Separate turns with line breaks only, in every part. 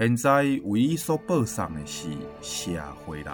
现在为伊所报送的是《社会人》。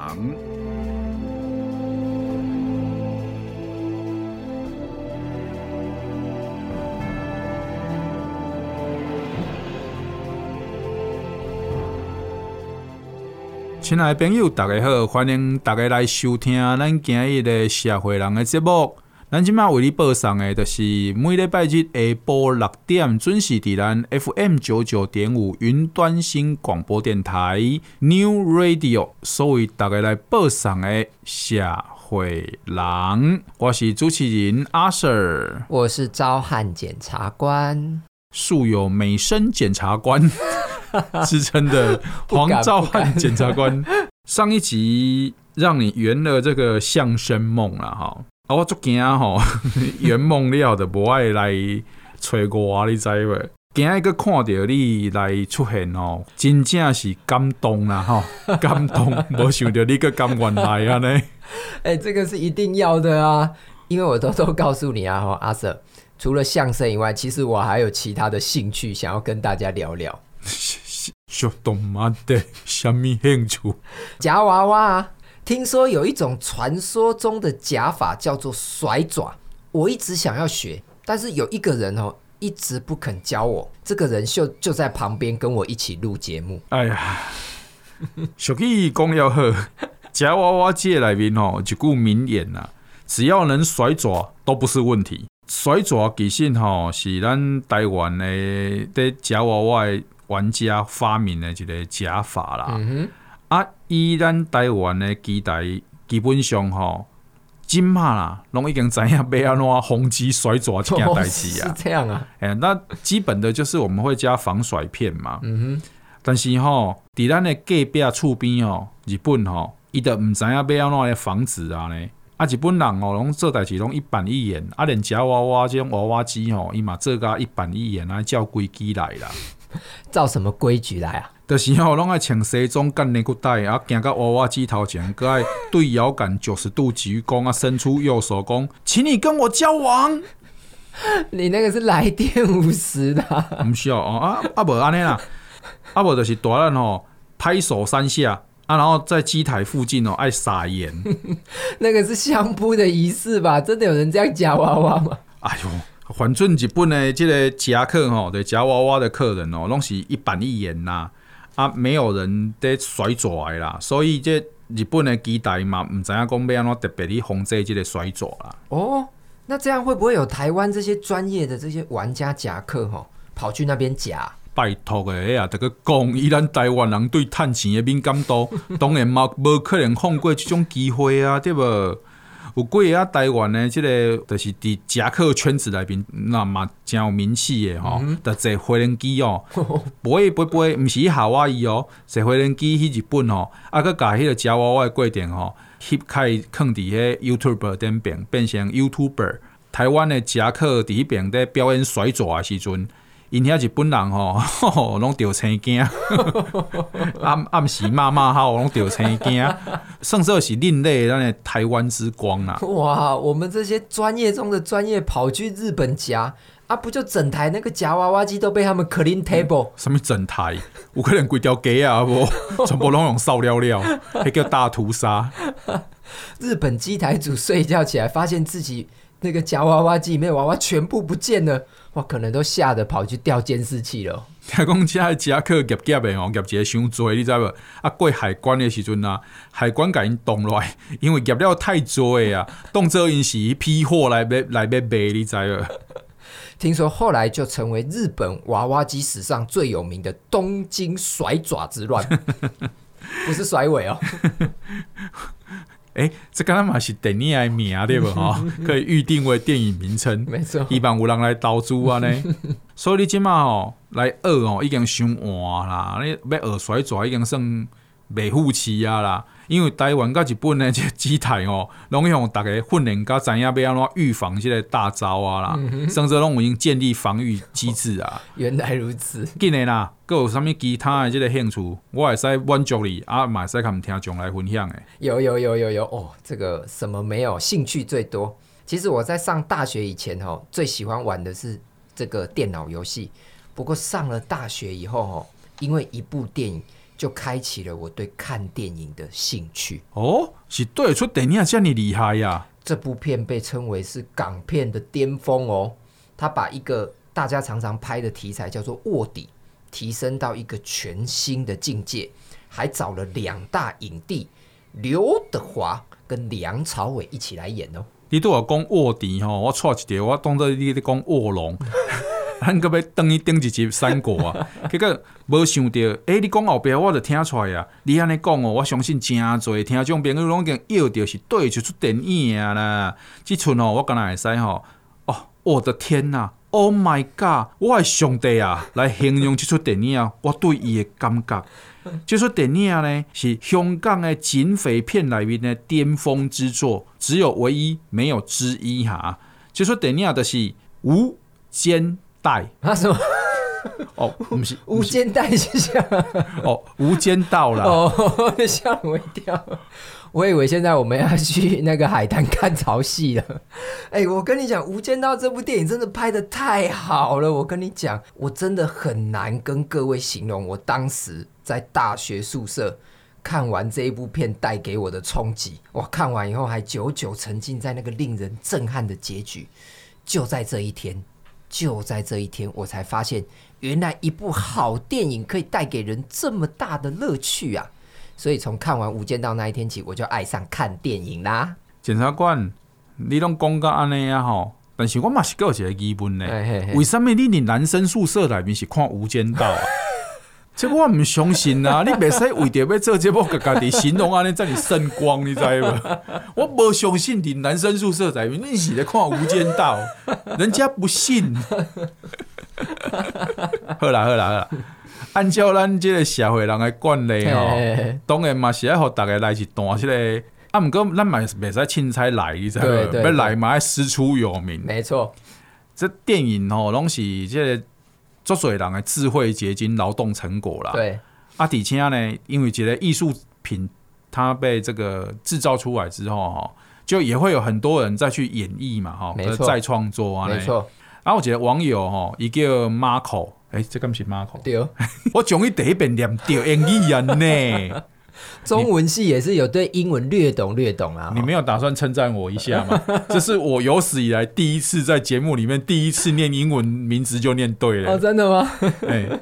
亲爱的朋友，大家好，欢迎大家来收听咱今日的《社会人》的节目。咱今麦为你播送的，就是每礼拜日下晡六点准时伫咱 FM 九九点五云端新广播电台 New Radio，所以大家来播送的社会人，我是主持人阿 Sir，
我是召唤检察官，
素有美声检察官 之称的 黄召唤检察官。上一集让你圆了这个相声梦了哈。啊，我足惊吼，圆梦了的无爱来找我，你知未？惊一个看到你来出现哦，真正是感动啦吼，感动，无想到你个甘愿来啊呢？
哎、欸，这个是一定要的啊，因为我偷偷告诉你啊，哈，阿 Sir，除了相声以外，其实我还有其他的兴趣想要跟大家聊聊。
小动漫的什么兴趣？
夹娃娃。听说有一种传说中的假法叫做甩爪，我一直想要学，但是有一个人哦一直不肯教我。这个人就就在旁边跟我一起录节目。哎呀，俗语讲要好，夹娃娃界里面哦一句名言呐，只要能甩爪都不是问题。甩爪其实吼是咱台湾的在夹娃娃的玩家发明的一个假法啦。嗯啊，以咱台湾的机台基本上吼，今嘛啦，拢已经知影要安怎防止甩爪这件代志啊。是这样啊？哎，那基本的就是我们会加防甩片嘛。嗯哼。但是吼，伫咱的隔壁厝边吼，日本吼，伊都毋知影要安怎来防止啊呢？啊，日本人哦，拢做代志拢一板一眼，啊，连夹娃娃这种娃娃机吼，伊嘛做甲一板一眼啊，照规矩来啦。照什么规矩来啊？就是吼，拢爱穿西装、干内裤带，啊，行到娃娃机头前，搁爱对摇杆九十度鞠躬啊，伸出右手讲，请你跟我交往。你那个是来电五十的，不需要哦啊啊，无安尼啦，啊无就是大人吼拍手三下啊，然后在机台附近哦爱撒盐，那个是相扑的仪式吧？真的有人这样夹娃娃吗？哎呦！反正日本的这个夹克吼，对夹娃娃的客人哦，拢是一板一眼呐，啊，没有人在甩爪啦，所以这日本的机台嘛，唔知影讲要安怎特别去防止这个甩爪啦。哦，那这样会不会有台湾这些专业的这些玩家夹克吼，跑去那边夹？拜托的，哎呀，这个讲，以咱台湾人对趁钱的敏感度，当然嘛，无可能放过这种机会啊，对不？有几个啊，台湾的这个就是伫夹克圈子内边，那嘛真有名气的吼，就坐飞轮机哦，飞飞飞，毋是去夏威夷哦，坐飞轮机去日本哦，啊，佮甲迄个夹娃娃的过程吼，翕开放伫迄 YouTuber 顶边，变成 YouTuber，台湾的夹克伫迄边咧表演甩爪的时阵。因遐日本人吼，拢着青惊，暗暗时骂骂吼，拢着青惊，甚至是另类咱的台湾之光啦。哇，我们这些专业中的专业，跑去日本夹啊，不就整台那个夹娃娃机都被他们 clean table？什么整台？有可能规条街啊，不，全部拢用塑料料，还叫大屠杀。日本机台主睡觉起来，发现自己那个夹娃娃机里面娃娃全部不见了。我可能都吓得跑去调监视器了。听讲这夹克夹夹的哦，夹一个伤多，你知无？啊，过海关的时阵啊，海关甲因冻落来，因为夹了太多啊，当作因是批货来买来买卖，你知无？听说后来就成为日本娃娃机史上最有名的东京甩爪之乱，不是甩尾哦。哎、欸，这刚刚嘛是电影的名对不？吼，可以预定为电影名称。没错，一般有人来投资啊呢。所以你即嘛吼来学哦，已经伤晚啦。你要学甩爪已经算
袂负气啊啦。因为台湾甲日本的这个机台哦，拢用大家训练，甲知影要安怎预防这个大招啊啦，甚至拢有已经建立防御机制啊。
原来如此，
紧的啦，各有啥物其他的这个兴趣，我会使满足你啊，嘛会使跟听众来分享诶。
有有有有有哦，这个什么没有？兴趣最多。其实我在上大学以前哦，最喜欢玩的是这个电脑游戏。不过上了大学以后哦，因为一部电影。就开启了我对看电影的兴趣
哦，是对出电影这你厉害呀！
这部片被称为是港片的巅峰哦，他把一个大家常常拍的题材叫做卧底，提升到一个全新的境界，还找了两大影帝刘德华跟梁朝伟一起来演哦。
你对我讲卧底吼，我错一条，我当作你在讲卧龙。咱阁要等于顶一集三国啊，结果无想到，诶、欸，你讲后壁我就听出来啊。你安尼讲哦，我相信真侪听众朋友拢已经要着是对就出电影啊啦。即阵哦，我敢若会使吼，哦，我的天呐，Oh my God，我的上帝啊，来形容即出电影啊，我对伊的感觉。即出电影呢，是香港的警匪片里面的巅峰之作，只有唯一，没有之一哈。即出电影就是无间。带
啊什么？
哦，不是
无间带是。
哦，无间道啦。
哦，吓我一跳。我以为现在我们要去那个海滩看潮汐了。哎、欸，我跟你讲，《无间道》这部电影真的拍的太好了。我跟你讲，我真的很难跟各位形容我当时在大学宿舍看完这一部片带给我的冲击。我看完以后还久久沉浸在那个令人震撼的结局。就在这一天。就在这一天，我才发现，原来一部好电影可以带给人这么大的乐趣啊！所以从看完《无间道》那一天起，我就爱上看电影啦。
检察官，你拢讲到安尼啊吼，但是我嘛是有一个疑问呢，为什么你伫男生宿舍里面是看《无间道》啊？这我唔相信啊！你别使为着要做节目，家家己形容安尼遮尔圣光，你知无？我无相信伫男生宿舍在面你是咧看《无间道》，人家不信。好啦好啦好啦，按照咱即个社会人的惯例吼，当然嘛是爱互逐个来一段这个，啊，毋过咱嘛别使凊彩来，你知无？要来嘛要师出有名。
没错，
这电影吼拢是即个。做水人的智慧结晶、劳动成果啦。
对，
啊，底下呢，因为觉得艺术品它被这个制造出来之后，哈，就也会有很多人再去演绎嘛，哈，再创作啊。没错。然后我觉得网友哈，一个 Marco，哎，这个不是 Marco。对哦。我终于第一遍念对英语人呢。
中文系也是有对英文略懂略懂啊，
你没有打算称赞我一下吗？这是我有史以来第一次在节目里面第一次念英文名字就念对了。
哦，真的吗？
哎、欸，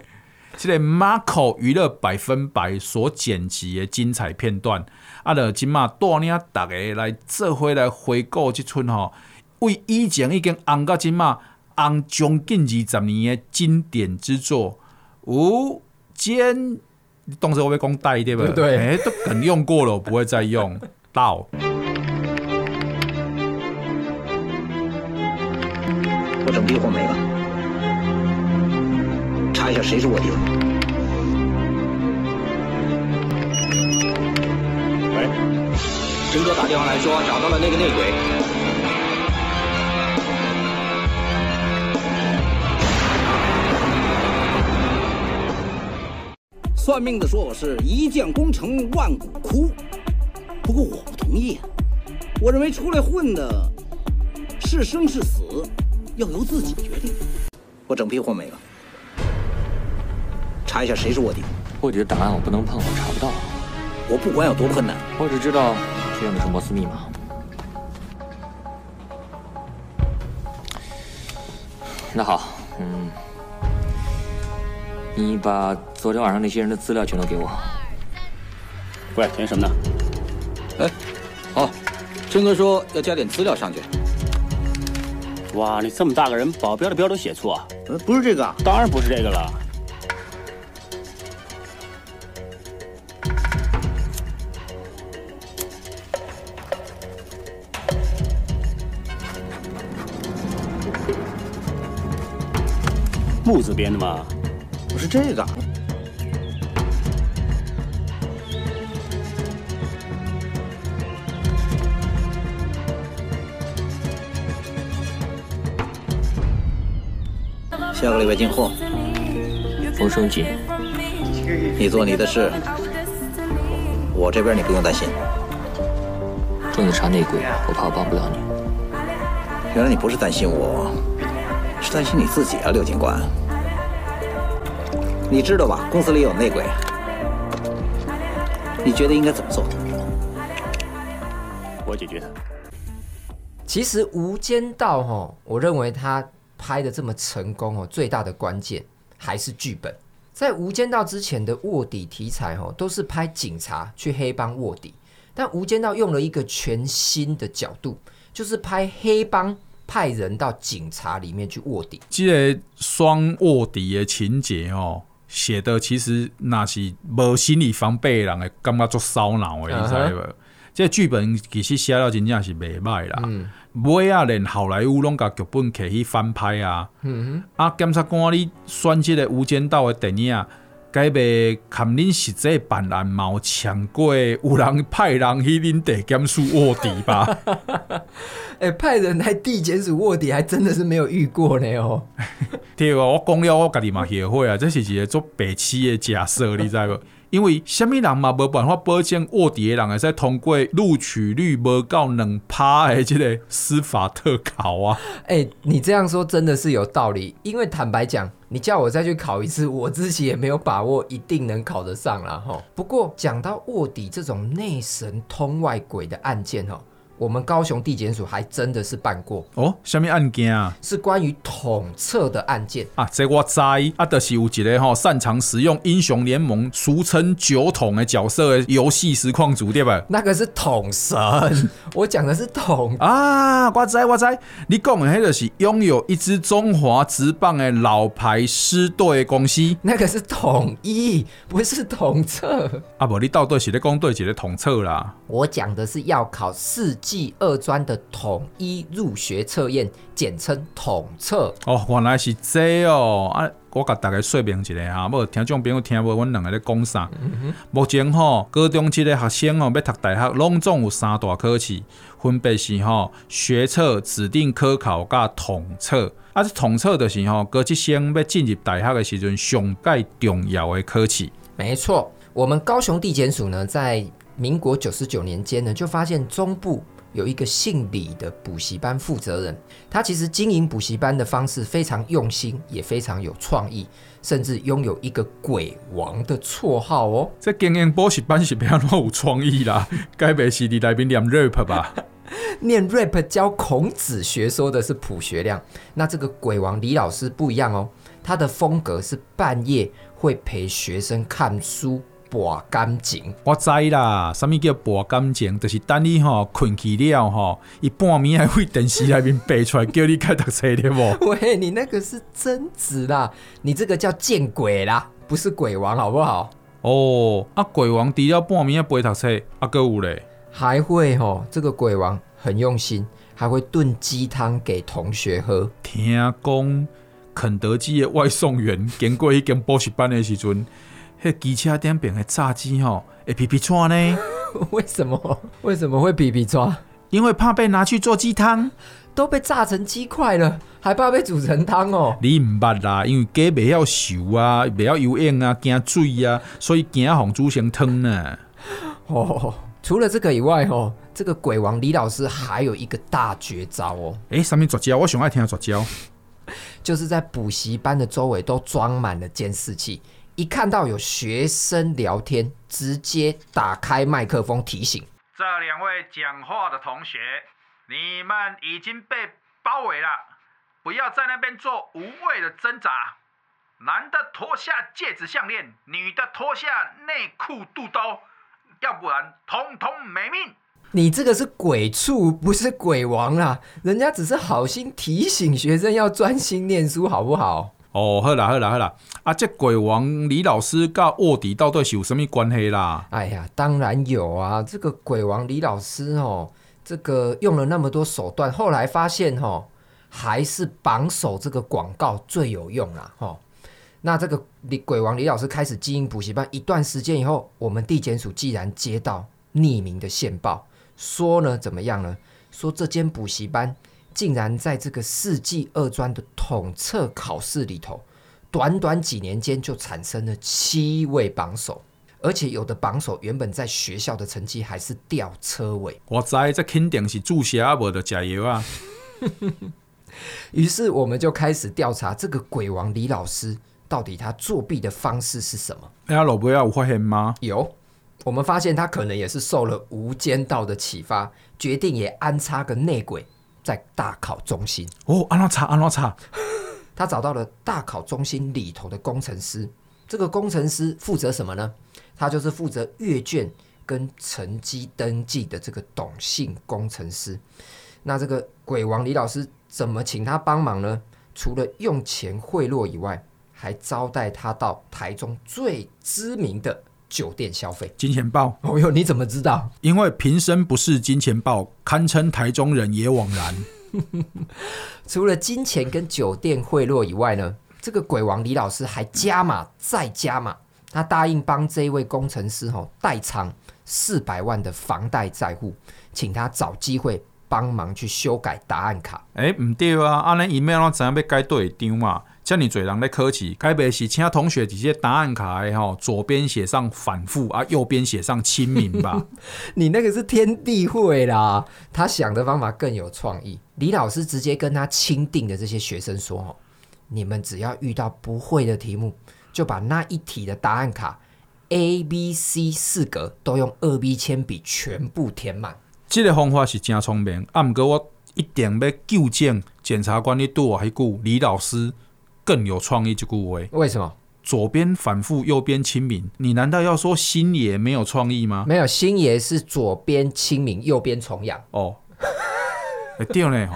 这个 Marco 娱乐百分百所剪辑的精彩片段，啊，就今嘛带领大家来这回来回顾这出吼，为以前已经红到今嘛红将近二十年的经典之作《无间》。动词会不会讲带对不对？
对，
哎，都肯用过了，我不会再用 到。
我整批货没了，查一下谁是卧底。喂，陈哥打电话来说找到了那个内鬼。算命的说我是一将功成万骨枯，不过我不同意啊！我认为出来混的，是生是死，要由自己决定。我整批货没了，查一下谁是卧底。
卧底的档案我不能碰，我查不到。
我不管有多困难，
我只知道这样的是摩斯密码。那好，嗯。你把昨天晚上那些人的资料全都给我。
喂，填什么呢？哎，哦，真哥说要加点资料上去。
哇，你这么大个人，保镖的标都写错啊？
呃，不是这个，
当然不是这个了。木字边的吗？
是这个。下个礼拜进货。
风声紧
你做你的事我这边你不用担心。
重点查内鬼我怕我帮不了你。
原来你不是担心我是担心你自己啊刘警官。你知道吧？公司里有内鬼。你觉得应该怎么做？
我解决他。
其实《无间道》哈，我认为他拍的这么成功哦，最大的关键还是剧本。在《无间道》之前的卧底题材哦，都是拍警察去黑帮卧底。但《无间道》用了一个全新的角度，就是拍黑帮派人到警察里面去卧底。
这个双卧底的情节哦，写的其实那是无心理防备的人会感觉足烧脑的，你知道不？Uh huh. 这个剧本其实写了真正是袂歹啦。尾啊、嗯，连好莱坞拢甲剧本摕去翻拍啊。啊，检察官你选这个《无间道》的电影。该袂看恁实际办案嘛有抢过，有人派人去恁地检署卧底吧？
哎、欸，派人来地检署卧底，还真的是没有遇过呢哦。
对啊，我讲了，我家己嘛后悔啊，这是一个做白痴的假设，你知无？因为虾米人嘛无办法保证卧底的人会使通过录取率无到两趴的这个司法特考啊！
哎、你这样说真的是有道理。因为坦白讲，你叫我再去考一次，我自己也没有把握一定能考得上啦。哈。不过讲到卧底这种内神通外鬼的案件吼。我们高雄地检署还真的是办过
哦，什么案件啊？
是关于统测的案件
啊。这我知啊，就是有一个哈擅长使用英雄联盟俗称酒桶的角色的游戏实况组对吧？
那个是统神，我讲的是统
啊。我知我知，你讲的那个是拥有一支中华职棒的老牌师队公司，
那个是统一，不是统测
啊。不，你到底是在讲对几个统测啦？
我讲的是要考四。技二专的统一入学测验，简称统测。
哦，原来是这哦啊！我甲大家说明一下哈，无听众朋友听无，阮两个咧讲啥？嗯、目前吼，高中级的学生哦，要读大学，拢总有三大科试，分别是吼学测、指定科考甲统测。啊，这统测就是吼，高职生要进入大学的时阵，上盖重要的科试。
没错，我们高雄地检署呢，在民国九十九年间呢，就发现中部。有一个姓李的补习班负责人，他其实经营补习班的方式非常用心，也非常有创意，甚至拥有一个“鬼王”的绰号哦。
这经营补习班是比较有创意啦，该不是你来宾念 rap 吧？
念 rap 教孔子学说的是卜学亮，那这个鬼王李老师不一样哦，他的风格是半夜会陪学生看书。博感情，
我知啦。什么叫博感情？就是等你吼困去了吼，一半暝还会电视里面背出来 叫你开读册的不？
喂，你那个是贞子啦，你这个叫见鬼啦，不是鬼王好不好？
哦，啊鬼王除了半暝还背读册，啊阁有嘞，
还会吼，这个鬼王很用心，还会炖鸡汤给同学喝。
听讲肯德基的外送员经过一间补习班的时阵。迄机车顶边的炸鸡吼，会皮皮剉呢？
为什么？为什么会皮皮剉？
因为怕被拿去做鸡汤，
都被炸成鸡块了，还怕被煮成汤哦？
你唔捌啦，因为鸡袂晓熟啊，袂晓油烟啊，惊水啊，所以惊红煮成汤呢。
哦，除了这个以外，哦，这个鬼王李老师还有一个大绝招哦。
诶、欸，什么绝招？我想爱听绝招，
就是在补习班的周围都装满了监视器。一看到有学生聊天，直接打开麦克风提醒：
这两位讲话的同学，你们已经被包围了，不要在那边做无谓的挣扎。男的脱下戒指项链，女的脱下内裤肚兜，要不然通通没命。
你这个是鬼畜，不是鬼王啦！人家只是好心提醒学生要专心念书，好不好？
哦，好啦好啦好啦，啊，这鬼王李老师跟卧底到底是有什么关系啦？
哎呀，当然有啊！这个鬼王李老师哦，这个用了那么多手段，后来发现哦，还是榜首这个广告最有用啦。哦，那这个李鬼王李老师开始经营补习班一段时间以后，我们地检署既然接到匿名的线报，说呢怎么样呢？说这间补习班竟然在这个世纪二专的统测考试里头，短短几年间就产生了七位榜首，而且有的榜首原本在学校的成绩还是吊车尾。
我知这肯定是注射无的加油啊！
于是我们就开始调查这个鬼王李老师到底他作弊的方式是什么？
哎呀，老伯要有发现吗？
有，我们发现他可能也是受了《无间道》的启发，决定也安插个内鬼在大考中心。
哦，安怎查？安怎查？
他找到了大考中心里头的工程师，这个工程师负责什么呢？他就是负责阅卷跟成绩登记的这个董姓工程师。那这个鬼王李老师怎么请他帮忙呢？除了用钱贿赂以外，还招待他到台中最知名的酒店消费。
金钱豹，
哦哟，你怎么知道？
因为平生不是金钱豹，堪称台中人也枉然。
除了金钱跟酒店贿赂以外呢，这个鬼王李老师还加码再加码，他答应帮这一位工程师吼代偿四百万的房贷债务，请他找机会。帮忙去修改答案卡。
哎、欸，唔对啊，安尼 email 怎样要改对张嘛？这么多人在考试，该不会是请同学直接答案卡的吼，左边写上反复啊，右边写上亲民吧？
你那个是天地会啦，他想的方法更有创意。李老师直接跟他钦定的这些学生说：“哦，你们只要遇到不会的题目，就把那一题的答案卡 A、B、C 四格都用二 B 铅笔全部填满。”
这个方法是真聪明，啊，不过我一定要纠正检察官你对我迄句李老师更有创意就顾为。
为什么？
左边反复，右边清明，你难道要说星爷没有创意吗？
没有，星爷是左边清明，右边重阳。
哦，对呢，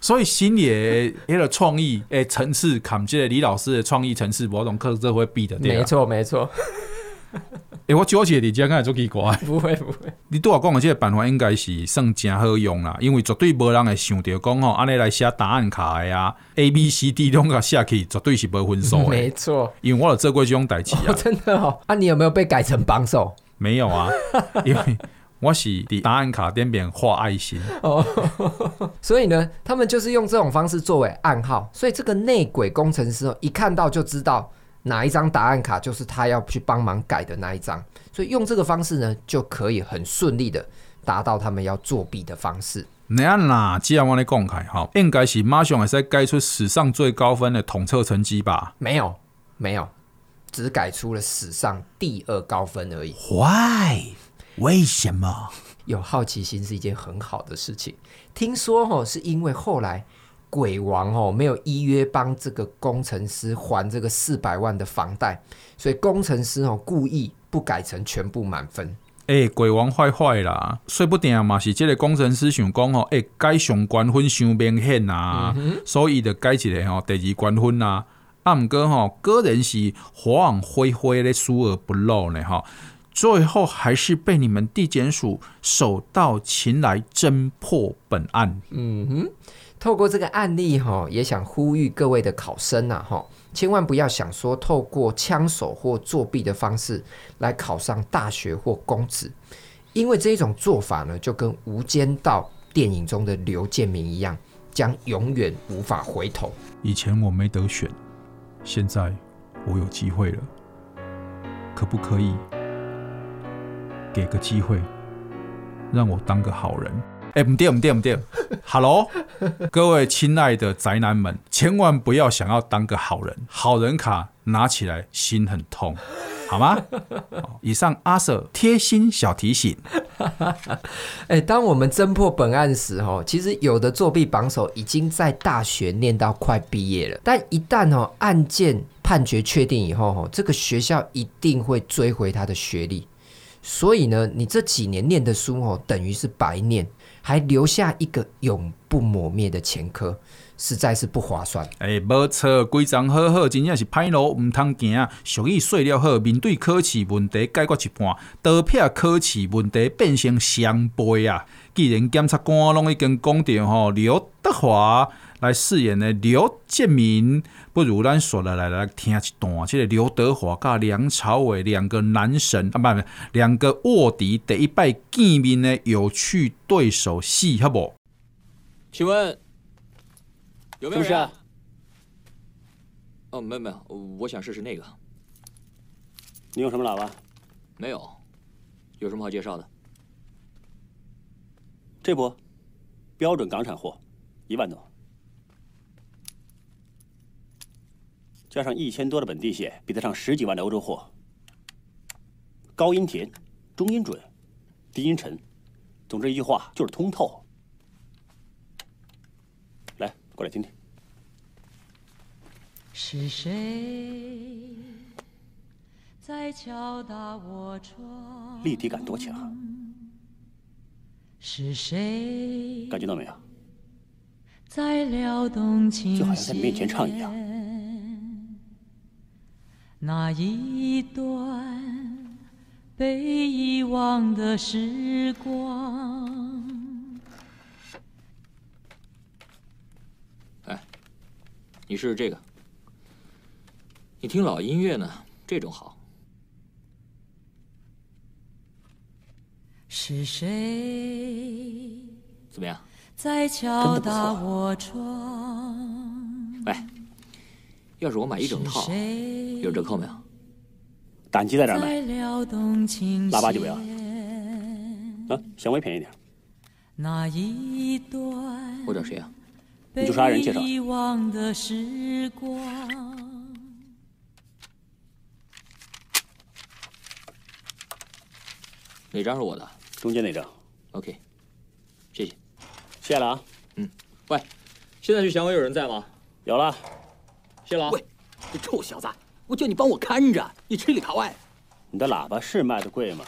所以星爷他的创意诶层次，砍这个李老师的创意层次，某种课这会比的。
没错，没错。
欸、我纠结你这样看做奇怪，
不会不会。
你对我讲的这个办法应该是算真好用啦，因为绝对无人会想到讲吼，安尼来写答案卡的呀，A B C D 拢个写去，绝对是无分数的。
没错，
因为我有做过这种代志啊。
真的哦，啊，你有没有被改成榜首？
没有啊，因为我是伫答案卡边边画爱心。哦，
所以呢，他们就是用这种方式作为暗号，所以这个内鬼工程师哦一看到就知道。哪一张答案卡就是他要去帮忙改的那一张，所以用这个方式呢，就可以很顺利的达到他们要作弊的方式。
那样啦，既然我来公开哈，应该是马上也是改出史上最高分的统测成绩吧？
没有，没有，只改出了史上第二高分而已。
Why？为什么？
有好奇心是一件很好的事情。听说哦，是因为后来。鬼王哦，没有依约帮这个工程师还这个四百万的房贷，所以工程师哦故意不改成全部满分。
哎、欸，鬼王坏坏啦，说不定嘛是这个工程师想讲哦，哎、欸，改上官分伤明显啊，嗯、所以就改一个哦第二关分啊。啊，毋过吼，个人是法网恢恢的疏而不漏呢哈，最后还是被你们地检署手到擒来侦破本案。嗯哼。
透过这个案例哈，也想呼吁各位的考生呐哈，千万不要想说透过枪手或作弊的方式来考上大学或公职，因为这一种做法呢，就跟《无间道》电影中的刘建明一样，将永远无法回头。
以前我没得选，现在我有机会了，可不可以给个机会，让我当个好人？哎，不对，不对，不对！Hello，各位亲爱的宅男们，千万不要想要当个好人，好人卡拿起来心很痛，好吗？以上阿 Sir 贴心小提醒。
哎，当我们侦破本案时，哈，其实有的作弊榜首已经在大学念到快毕业了，但一旦哦案件判决确定以后，哈，这个学校一定会追回他的学历，所以呢，你这几年念的书哦，等于是白念。还留下一个永不磨灭的前科，实在是不划算。
哎、欸，没错，规章好好，真正是歹路唔通行啊。俗语说了好，面对考试问题解决一半，刀片考试问题变成双倍啊！既然检察官拢已经讲到吼，刘德华来饰演的刘建明，不如咱说来来来听一段，这个刘德华甲梁朝伟两个男神啊，不不，两个卧底第一摆见面的有趣对手戏，好不？
请问有没有人？哦，没有没有，我想试试那个。
你用什么喇叭？
没有，有什么好介绍的？
这不，标准港产货，一万多，加上一千多的本地线，比得上十几万的欧洲货。高音甜，中音准，低音沉，总之一句话就是通透。来，过来听听。
是谁在敲打我窗？
立体感多强！
是谁？
感觉到没有？
在撩动琴弦，
就好像在你面前唱一样。
那一段被遗忘的时光。
哎，你试试这个。你听老音乐呢，这种好。
是谁？
怎么样？
在敲打我窗。
哎，要是我买一整套，有折扣没有？
胆机在这儿买，喇叭就不要。啊，稍微便宜点。
那一段
我找谁啊？
你就是阿仁介绍的。
哪张是我的？
中间那张。
OK，谢谢。
谢了啊。
嗯。喂，现在去祥威有人在吗？
有了。
谢了。
喂，你臭小子，我叫你帮我看着，你吃里扒外。
你的喇叭是卖的贵吗？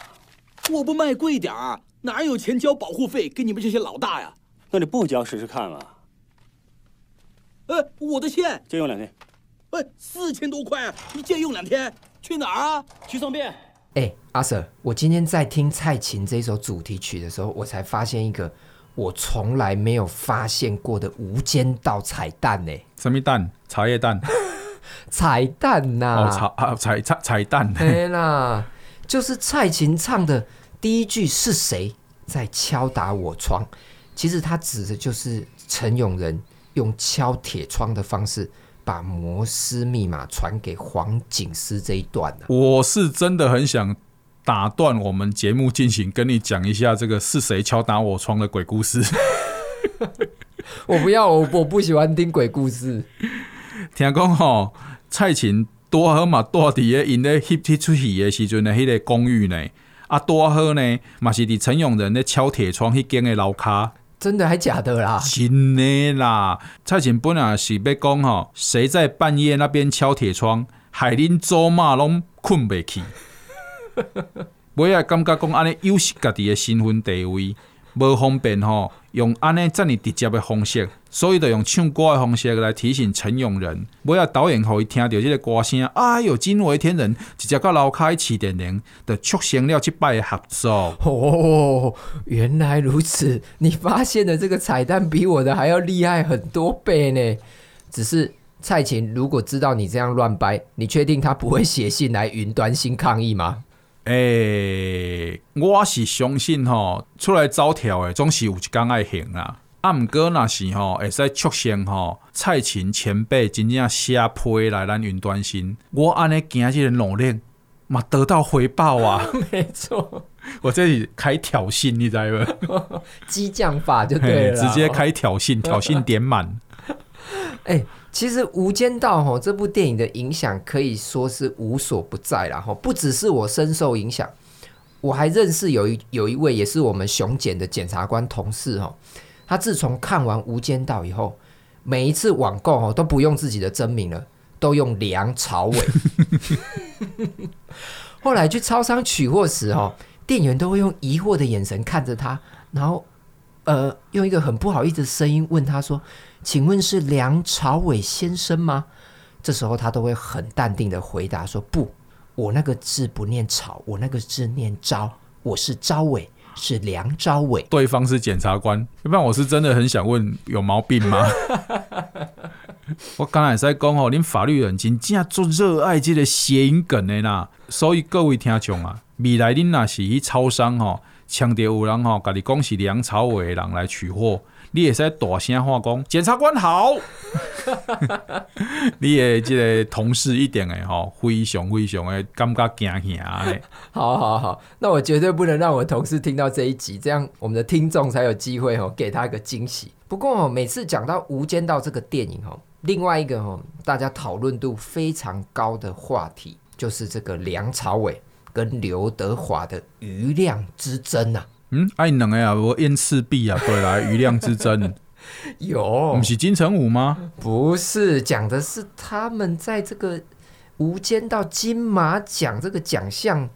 我不卖贵点儿，哪有钱交保护费给你们这些老大呀？
那你不交试试看嘛？
哎，我的线
借用两天。
哎，四千多块，你借用两天？去哪儿啊？
去送便。
哎，阿 Sir，我今天在听蔡琴这首主题曲的时候，我才发现一个我从来没有发现过的无间道彩蛋呢。
什么蛋？茶叶蛋？
彩蛋呐、啊！
哦，彩啊彩彩彩蛋。
对啦，就是蔡琴唱的第一句是谁在敲打我窗？其实他指的就是陈永仁用敲铁窗的方式。把摩斯密码传给黄警司这一段呢、啊？
我是真的很想打断我们节目进行，跟你讲一下这个是谁敲打我窗的鬼故事。
我不要，我我不喜欢听鬼故事。
听讲吼，蔡琴多好嘛，多伫咧因咧翕贴出戏的时阵的迄个公寓呢，啊多好呢，嘛是伫陈永仁咧敲铁窗迄间的楼卡。
真的还假的啦？
真的啦！蔡琴本来是要讲吼，谁在半夜那边敲铁窗，害恁祖妈拢困不去。尾仔感觉讲安尼有失家己的身份地位，无方便吼，用安尼这么直接的方式，所以就用唱歌的方式来提醒陈永仁。尾仔导演互伊听到这个歌声，哎呦，惊为天人，直接到楼开起电铃，就促成了这摆的合作。
哦，原来如此！你发现的这个彩蛋比我的还要厉害很多倍呢。只是蔡琴如果知道你这样乱掰，你确定他不会写信来云端新抗议吗？
诶、欸，我是相信吼，出来走跳诶总是有一天爱行啦。啊，毋过若是吼，会使促成吼，蔡琴前辈真正写批来咱云端新，我安尼今日努力嘛得到回报啊！
没错，
我这里开挑衅，你知无？
激将法就对了，
直接开挑衅，挑衅点满。
哎、欸。其实《无间道》吼这部电影的影响可以说是无所不在啦，吼不只是我深受影响，我还认识有一有一位也是我们雄检的检察官同事吼，他自从看完《无间道》以后，每一次网购吼都不用自己的真名了，都用梁朝伟。后来去超商取货时吼，店员都会用疑惑的眼神看着他，然后呃用一个很不好意思的声音问他说。请问是梁朝伟先生吗？这时候他都会很淡定的回答说：“不，我那个字不念朝，我那个字念昭，我是朝伟，是梁朝伟。”
对方是检察官，要不然我是真的很想问，有毛病吗？我刚才在讲哦，恁法律人真正做热爱这个谐音梗的啦，所以各位听众啊，未来恁若是去超商吼，强调有人吼，家你讲是梁朝伟的人来取货。你会使大声话讲，检察官好。你的这个同事一定会吼，非常非常的感觉惊吓嘞。
好好好，那我绝对不能让我同事听到这一集，这样我们的听众才有机会吼给他一个惊喜。不过每次讲到《无间道》这个电影吼，另外一个吼大家讨论度非常高的话题，就是这个梁朝伟跟刘德华的余量之争啊。
嗯，爱两个啊，我燕赤壁啊，对啦，余量之争。
有，
不是金城武吗？
不是，讲的是他们在这个《无间道》金马奖这个奖项，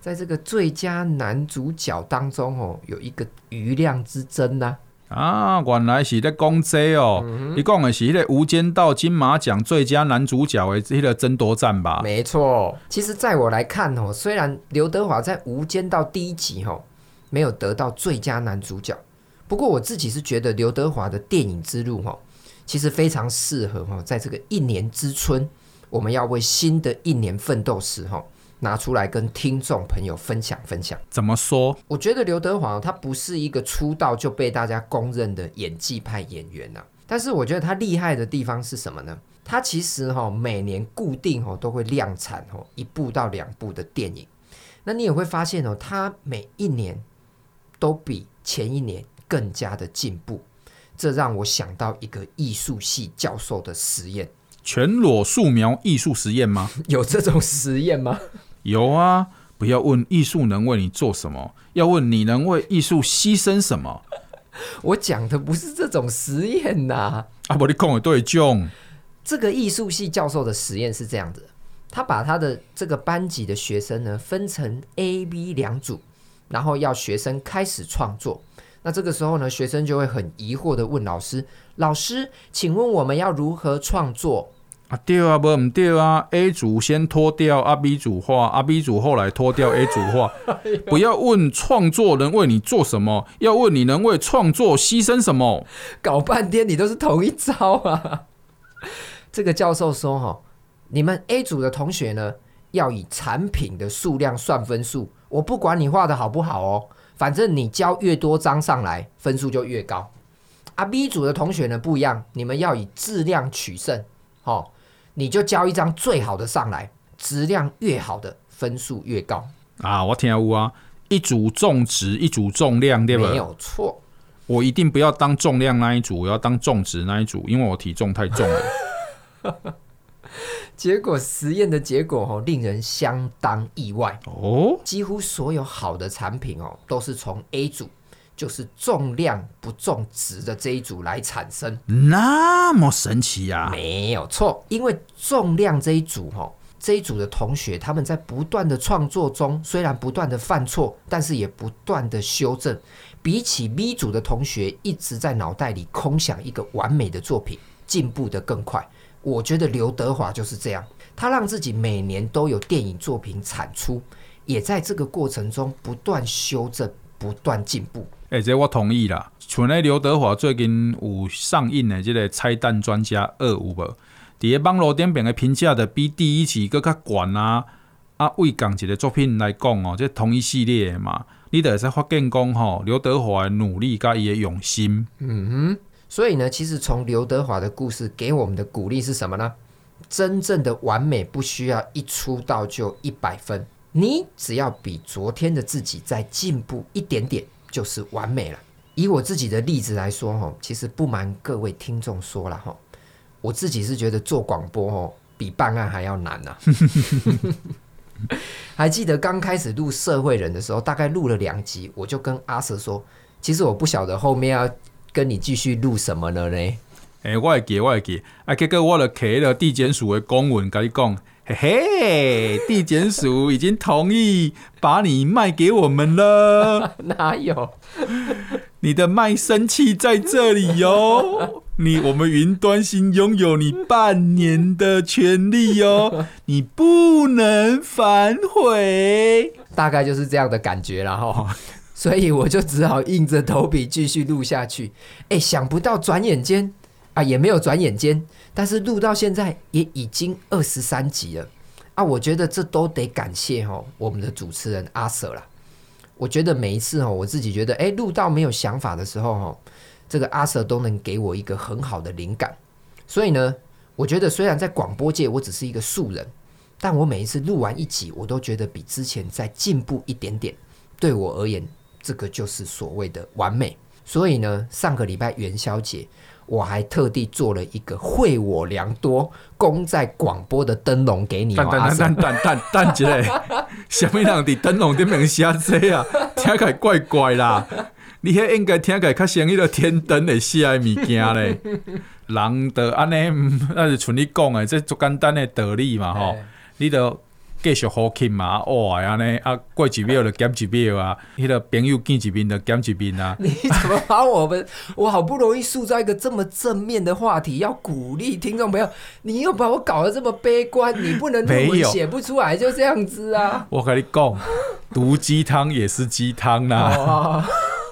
在这个最佳男主角当中哦，有一个余量之争呢、啊。
啊，原来是在讲这哦，你讲、嗯、的是那个《无间道》金马奖最佳男主角的这个争夺战吧？
没错。其实，在我来看哦，虽然刘德华在《无间道》第一集哦没有得到最佳男主角。不过我自己是觉得刘德华的电影之路哈，其实非常适合哈，在这个一年之春，我们要为新的一年奋斗时哈，拿出来跟听众朋友分享分享。
怎么说？
我觉得刘德华他不是一个出道就被大家公认的演技派演员呐，但是我觉得他厉害的地方是什么呢？他其实哈每年固定哦都会量产哦一部到两部的电影，那你也会发现哦，他每一年都比前一年。更加的进步，这让我想到一个艺术系教授的实验：
全裸素描艺术实验吗？
有这种实验吗？
有啊！不要问艺术能为你做什么，要问你能为艺术牺牲什么。
我讲的不是这种实验呐！
啊，不，你讲的对囧。
这个艺术系教授的实验是这样子：他把他的这个班级的学生呢分成 A、B 两组，然后要学生开始创作。那这个时候呢，学生就会很疑惑的问老师：“老师，请问我们要如何创作？”
啊，对啊，不唔对啊？A 组先脱掉，阿 B 组画，阿 B 组后来脱掉 A 组画。不要问创作能为你做什么，要问你能为创作牺牲什么。
搞半天你都是同一招啊！这个教授说：“哈，你们 A 组的同学呢，要以产品的数量算分数，我不管你画的好不好哦。”反正你交越多张上来，分数就越高。啊，B 组的同学呢不一样，你们要以质量取胜，哦，你就交一张最好的上来，质量越好的分数越高。
啊，我听有啊，一组重质，一组重量，对吧？
没有错。
我一定不要当重量那一组，我要当重质那一组，因为我体重太重了。
结果实验的结果哦，令人相当意外
哦。
几乎所有好的产品哦，都是从 A 组，就是重量不重质的这一组来产生。
那么神奇呀？
没有错，因为重量这一组哦，这一组的同学他们在不断的创作中，虽然不断的犯错，但是也不断的修正。比起 B 组的同学一直在脑袋里空想一个完美的作品，进步得更快。我觉得刘德华就是这样，他让自己每年都有电影作品产出，也在这个过程中不断修正、不断进步。
哎、欸，这我同意啦。像咧刘德华最近有上映的这个《拆弹专家二》有无？伫个网络顶边的评价的比第一集更加高啊！啊，为讲一个作品来讲哦，这同一系列的嘛，你得在发现讲吼，刘德华的努力加伊的用心。
嗯哼。所以呢，其实从刘德华的故事给我们的鼓励是什么呢？真正的完美不需要一出道就一百分，你只要比昨天的自己再进步一点点，就是完美了。以我自己的例子来说，哈，其实不瞒各位听众说了，哈，我自己是觉得做广播，哦，比办案还要难呐。还记得刚开始录社会人的时候，大概录了两集，我就跟阿 Sir 说，其实我不晓得后面要。跟你继续录什么了呢？
哎、欸，我会记，我会记。啊，结果我就摕了地检署的公文跟你讲，嘿嘿，地检署已经同意把你卖给我们了。
哪有？
你的卖身契在这里哟、哦。你我们云端新拥有你半年的权利哟、哦，你不能反悔。
大概就是这样的感觉了哈。所以我就只好硬着头皮继续录下去。哎，想不到转眼间啊，也没有转眼间，但是录到现在也已经二十三集了啊！我觉得这都得感谢哦，我们的主持人阿 Sir 啦。我觉得每一次哦，我自己觉得哎，录到没有想法的时候哦，这个阿 Sir 都能给我一个很好的灵感。所以呢，我觉得虽然在广播界我只是一个素人，但我每一次录完一集，我都觉得比之前再进步一点点。对我而言，这个就是所谓的完美。所以呢，上个礼拜元宵节，我还特地做了一个惠我良多供在广播的灯笼给你。等等
等等等等，一下，什么人伫灯笼顶面写这啊？听起来怪怪啦！你迄应该听起来较像迄个天灯的写物件咧。人的安尼，那是像你讲的，这足简单的道理嘛吼。你都。继续好听嘛？哇，安尼啊，过几秒就减几秒啊！迄个朋友见几面就减几面啊！
你怎么把我们？我好不容易塑造一个这么正面的话题，要鼓励听众朋友，你又把我搞得这么悲观，你不能论文写不出来，就这样子啊！
我跟你讲，毒鸡汤也是鸡汤啦。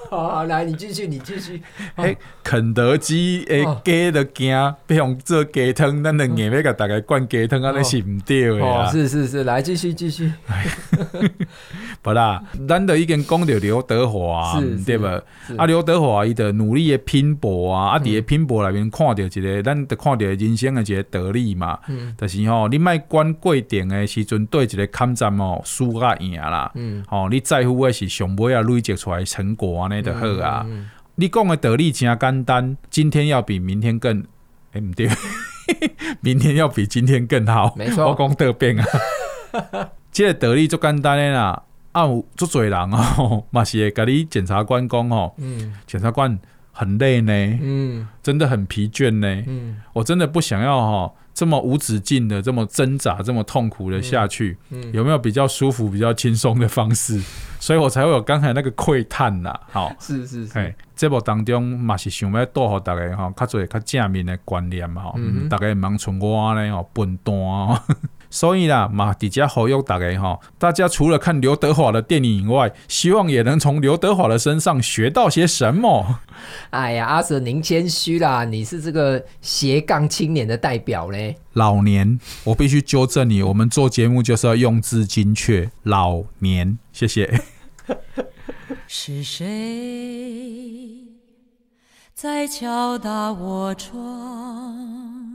好，好，来，你继续，你继续。
哎、哦，肯德基诶，鸡的惊，不用做鸡汤，咱的硬要给大家灌鸡汤，安尼是唔对的啊。
是是是，来继续继续。
不 啦，咱都已经讲到刘德华，对吧？啊，刘德华伊的努力的拼搏啊，啊，伫个拼搏内面看到一个，咱得看到人生的一个道理嘛。嗯。就是吼，你卖管过程的时阵对一个抗战哦，输甲赢啦。嗯。吼，你在乎的是上尾啊累积出来的成果安尼就好啊。嗯嗯、你讲的道理真简单，今天要比明天更，哎、欸，唔对，明天要比今天更好。
没错。
我讲得变啊。这个道理足简单的啦。啊，有足多人哦，嘛是会甲你检察官讲哦，嗯，检察官很累呢，嗯，真的很疲倦呢，嗯，我真的不想要哈这么无止境的这么挣扎，这么痛苦的下去，嗯，有没有比较舒服、比较轻松的方式？所以我才会有刚才那个窥探呐，好，
是是是，
节目当中嘛是想要带给大家哈，较做较正面的观念嘛，嗯，大家忙从我呢哦笨蛋。所以啦，嘛，底下好友大家哈，大家除了看刘德华的电影以外，希望也能从刘德华的身上学到些什么。
哎呀，阿 Sir 您谦虚啦，你是这个斜杠青年的代表嘞。
老年，我必须纠正你，我们做节目就是要用字精确。老年，谢谢。
是谁在敲打我窗？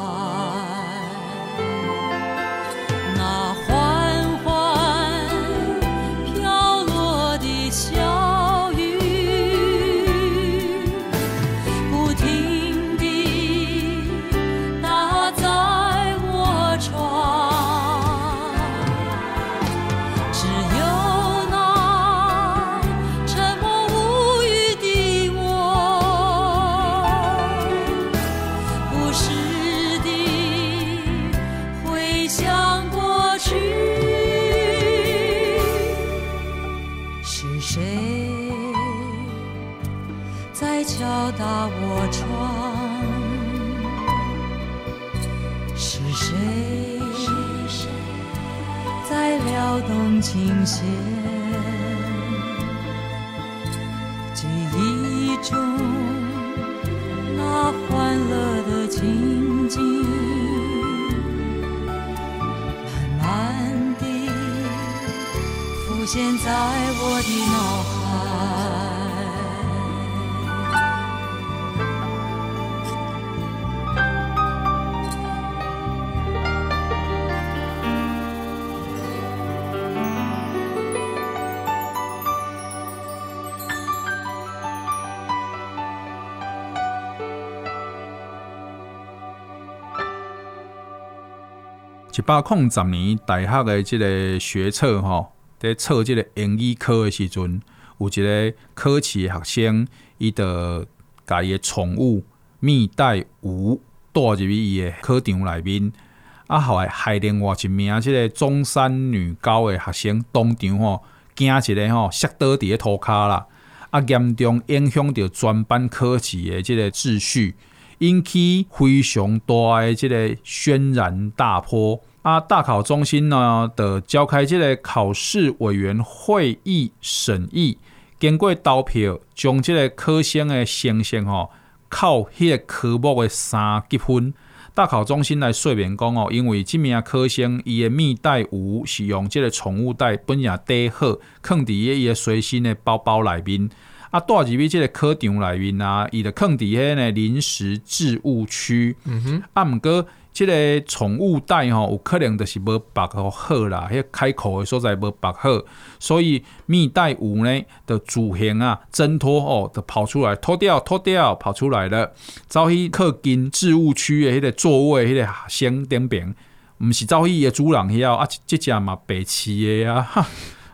一百零十年大学的这个学测吼，在测这个英语科的时阵，有一个考试学生，伊就把伊的宠物蜜袋鼯带入去伊的考场内面，啊，后来害另外一名这个中山女高的学生当场吼惊一个吼，摔倒伫个涂骹啦，啊，严重影响到全班考试的这个秩序。引起非常大的这个轩然大波啊！大考中心呢的召开这个考试委员会议审议，经过投票，将这个考生的成绩吼扣迄个科目的三级分。大考中心来说明讲哦，因为这名考生伊的蜜袋鼯是用这个宠物袋本也戴好，放伫伊个随身的包包内面。啊，带入去即个考场内面啊，伊就放伫迄个临时置物区。嗯哼。啊，毋过即个宠物袋吼，有可能就是无绑好啦，迄个开口的所在无绑好，所以蜜袋鼯呢的主行啊挣脱哦，就跑出来脱掉脱掉跑出来了，走去靠近置物区的迄个座位，迄个学生顶边，毋是走去伊的主人遐啊，即只嘛白痴的啊！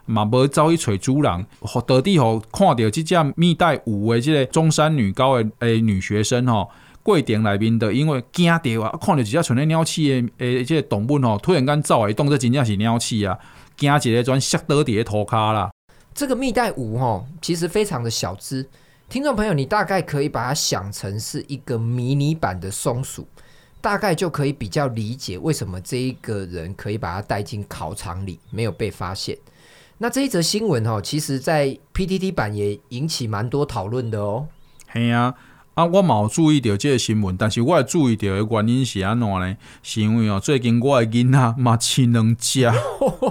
嘛无走去找主人，互到底吼看到即只蜜袋鼯的即个中山女高的诶女学生吼，过程内面的因为惊到啊，看到一只像咧鸟鼠的诶即个动物吼，突然间走来动，作真正是鸟鼠啊，惊一个转摔倒伫个涂骹啦。
这个蜜袋鼯吼，其实非常的小只，听众朋友，你大概可以把它想成是一个迷你版的松鼠，大概就可以比较理解为什么这一个人可以把它带进考场里，没有被发现。那这一则新闻哈，其实，在 PTT 版也引起蛮多讨论的哦。
嘿啊，啊，我冇注意到这个新闻，但是我注意到的原因是安怎呢？是因为哦，最近我的囡仔嘛饲两只，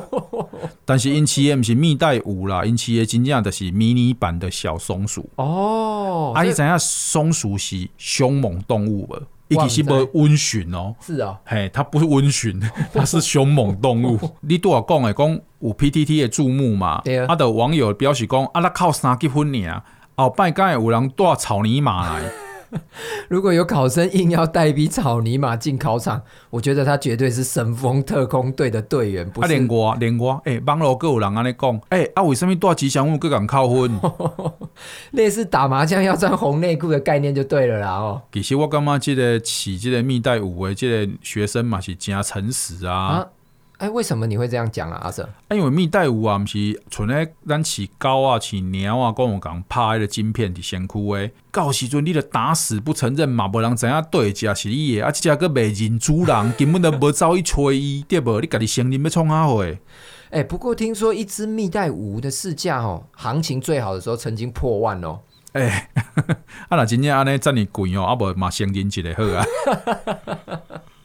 但是因饲的毋是蜜袋鼯啦，因饲的真正就是迷你版的小松鼠哦。啊，你知影松鼠是凶猛动物无？伊其实无温驯哦，是啊，嘿，它不是温驯，它是凶猛动物。你拄仔讲诶，讲有 PTT 的注目嘛？对啊，啊，的网友表示讲，啊，那靠三级分尔，后摆敢会有人带草泥马来。
如果有考生硬要带一匹草泥马进考场，我觉得他绝对是神风特工队的队员。不是，
连我连我，哎，网络各有人安尼讲，诶、欸，啊，为什么带吉祥物阁敢扣分？
类似打麻将要穿红内裤的概念就对了啦哦。
其实我感觉这个起这个蜜袋鼯的这个学生嘛是真诚实啊。啊
哎，为什么你会这样讲啊，阿 Sir？
因为蜜袋鼯啊，毋是纯咧咱饲狗啊、饲猫啊，讲有讲拍迄个晶片伫身躯诶。到时阵你著打死不承认嘛，无人知影对只是你诶，啊，这只阁未认主人，根本都无走去找伊，对无？你家己承认要创啥货？
哎，不过听说一只蜜袋鼯的市价哦，行情最好的时候曾经破万哦。
哎，啊，那真正安尼遮尔贵哦，啊不嘛先认一个好啊。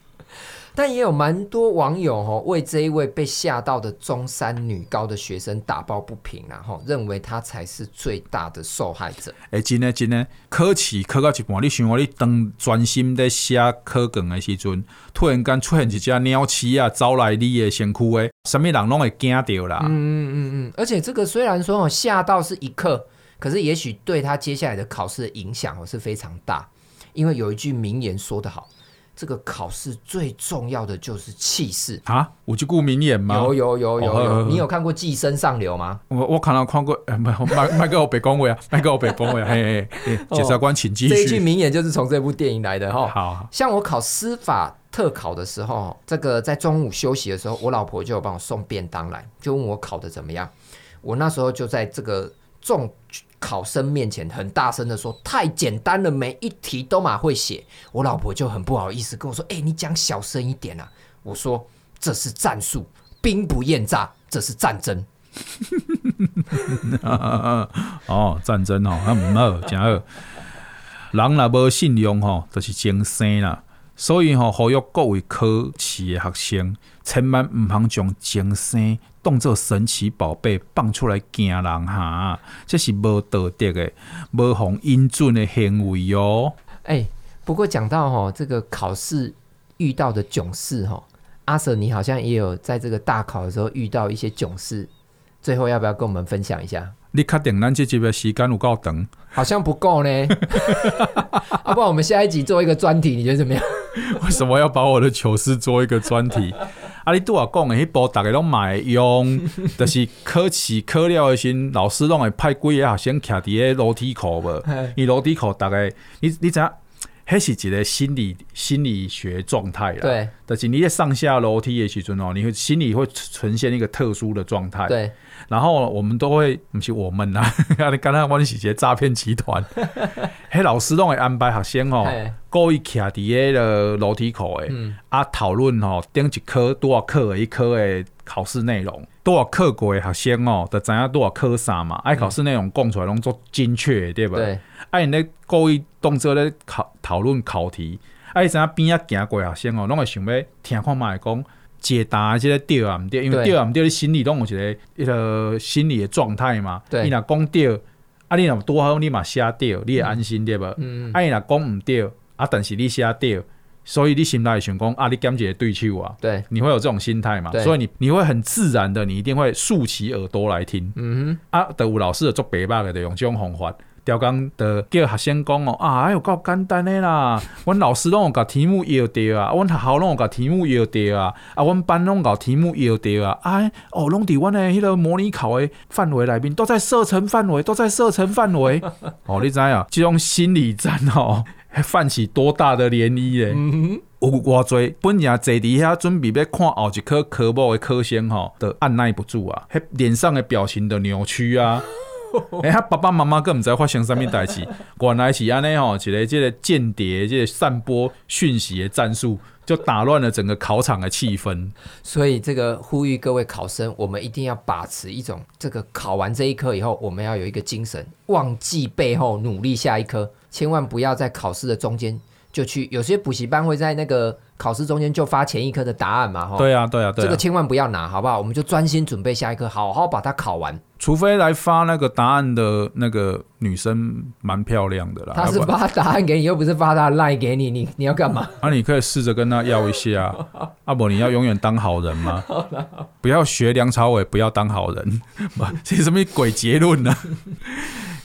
但也有蛮多网友哦，为这一位被吓到的中山女高的学生打抱不平，然后认为她才是最大的受害者。
哎、欸，真的真的，考试考到一半，你想我你当专心在写考卷的时阵，突然间出现一只鸟鼠啊，招来你的身躯诶，什么人拢会惊到啦？嗯
嗯嗯嗯，而且这个虽然说哦吓到是一刻，可是也许对他接下来的考试的影响哦是非常大，因为有一句名言说得好。这个考试最重要的就是气势
啊！我去顾名言吗？
有有有有有，哦、你有看过《寄生上流》吗？
我我看到看过，哎，麦麦麦克我别讲话啊，麦克我别讲话，嘿嘿，检察官请继续。
这一句名言就是从这部电影来的哈。
好，
像我考司法特考的时候，这个在中午休息的时候，我老婆就有帮我送便当来，就问我考的怎么样。我那时候就在这个重。考生面前很大声的说：“太简单了，每一题都嘛会写。”我老婆就很不好意思跟我说：“哎、你讲小声一点啊！”我说：“这是战术，兵不厌诈，这是战争。”
哦，战争哦，那唔好，真好。人若无信用吼，就是精生啦。所以吼，呼吁各位考试的学生，千万唔通将精生当作神奇宝贝放出来惊人哈，这是无道德的、无奉英俊的行为哟、哦。
哎、欸，不过讲到吼这个考试遇到的囧事吼，阿 Sir 你好像也有在这个大考的时候遇到一些囧事，最后要不要跟我们分享一下？
你确定咱这集的时间有够长？
好像不够呢。要 不然我们下一集做一个专题，你觉得怎么样？
为什么要把我的糗事做一个专题？啊，你拄啊讲诶，迄部逐个拢嘛会用，就是考试考了诶时阵，老师拢会派几个学生徛伫个楼梯口无？伊楼梯口逐个，你你知影？迄是一个心理心理学状态啦。对，就是你在上下楼梯的时阵哦，你会心里会呈现一个特殊的状态。对，然后我们都会，不是我们啦，你刚才我是一个诈骗集团，迄老师拢会安排学生哦，故意徛伫个楼梯口诶，嗯、啊讨论吼顶一科多少课一科诶考试内容，多少课过诶学生哦，就知影多少科啥嘛，爱考试内容讲出来拢足精确，对不对？哎，你故意动作咧考讨论考题，哎，怎啊边啊行过学生哦，拢会想要听看卖，讲解答即个对啊毋对，因为对啊毋对，你心里拢有一个一个心理的状态嘛。对，伊若讲对，啊，你若拄好，你嘛写对，你会安心对无？嗯嗯。啊，伊若讲毋对，啊，但是你写对，所以你心内想讲啊，你减一个对手啊。对，你会有这种心态嘛？所以你你会很自然的，你一定会竖起耳朵来听。嗯哼。啊，都有老师的做白目的，用这种方法。调工的叫学生讲哦，啊，还有够简单的啦，阮老师拢有甲题目要着啊，阮学校拢有甲题目要着啊，啊，阮班拢有题目要着啊，哎，哦，拢伫阮的迄个模拟考的范围内面，都在射程范围，都在射程范围。哦，你知影，这种心理战哦，泛起多大的涟漪嘞？有偌济本人坐伫遐准备要看后一科科目的科生吼，都按捺不住啊，迄脸上的表情都扭曲啊。哎、欸，他爸爸妈妈更毋知发生啥物代志，原来是安尼吼，一个这个间谍，这个散播讯息的战术，就打乱了整个考场的气氛。
所以，这个呼吁各位考生，我们一定要把持一种，这个考完这一科以后，我们要有一个精神，忘记背后，努力下一科，千万不要在考试的中间就去。有些补习班会在那个。考试中间就发前一科的答案嘛，哈。对啊，对啊，对啊。这个千万不要拿，好不好？我们就专心准备下一科，好好把它考完。
除非来发那个答案的那个女生蛮漂亮的啦。
她是发答案给你，又不是发他赖给你，你你要干嘛？
啊，你可以试着跟他要一下。阿 伯，你要永远当好人吗？不要学梁朝伟，不要当好人。这什么鬼结论呢？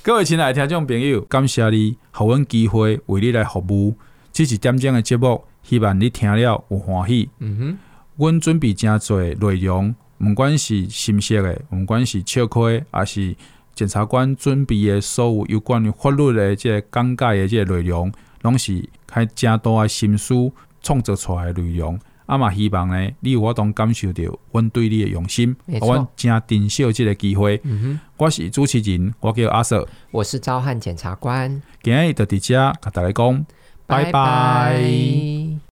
各位亲爱的听众朋友，感谢你，给阮机会为你来服务，这是点钟的节目。希望你听了有欢喜。嗯哼，阮准备真侪内容，毋管是新色的，毋管是笑亏，还是检察官准备的所有有关于法律的这个讲解的这个内容，拢是开真多的心思创作出来的内容。啊嘛，希望呢，你有法当感受到阮对你的用心，没错，阮真珍惜这个机会。嗯，我是主持人，我叫阿 Sir，
我是召汉检察官。
今日就伫遮甲大家讲，拜拜。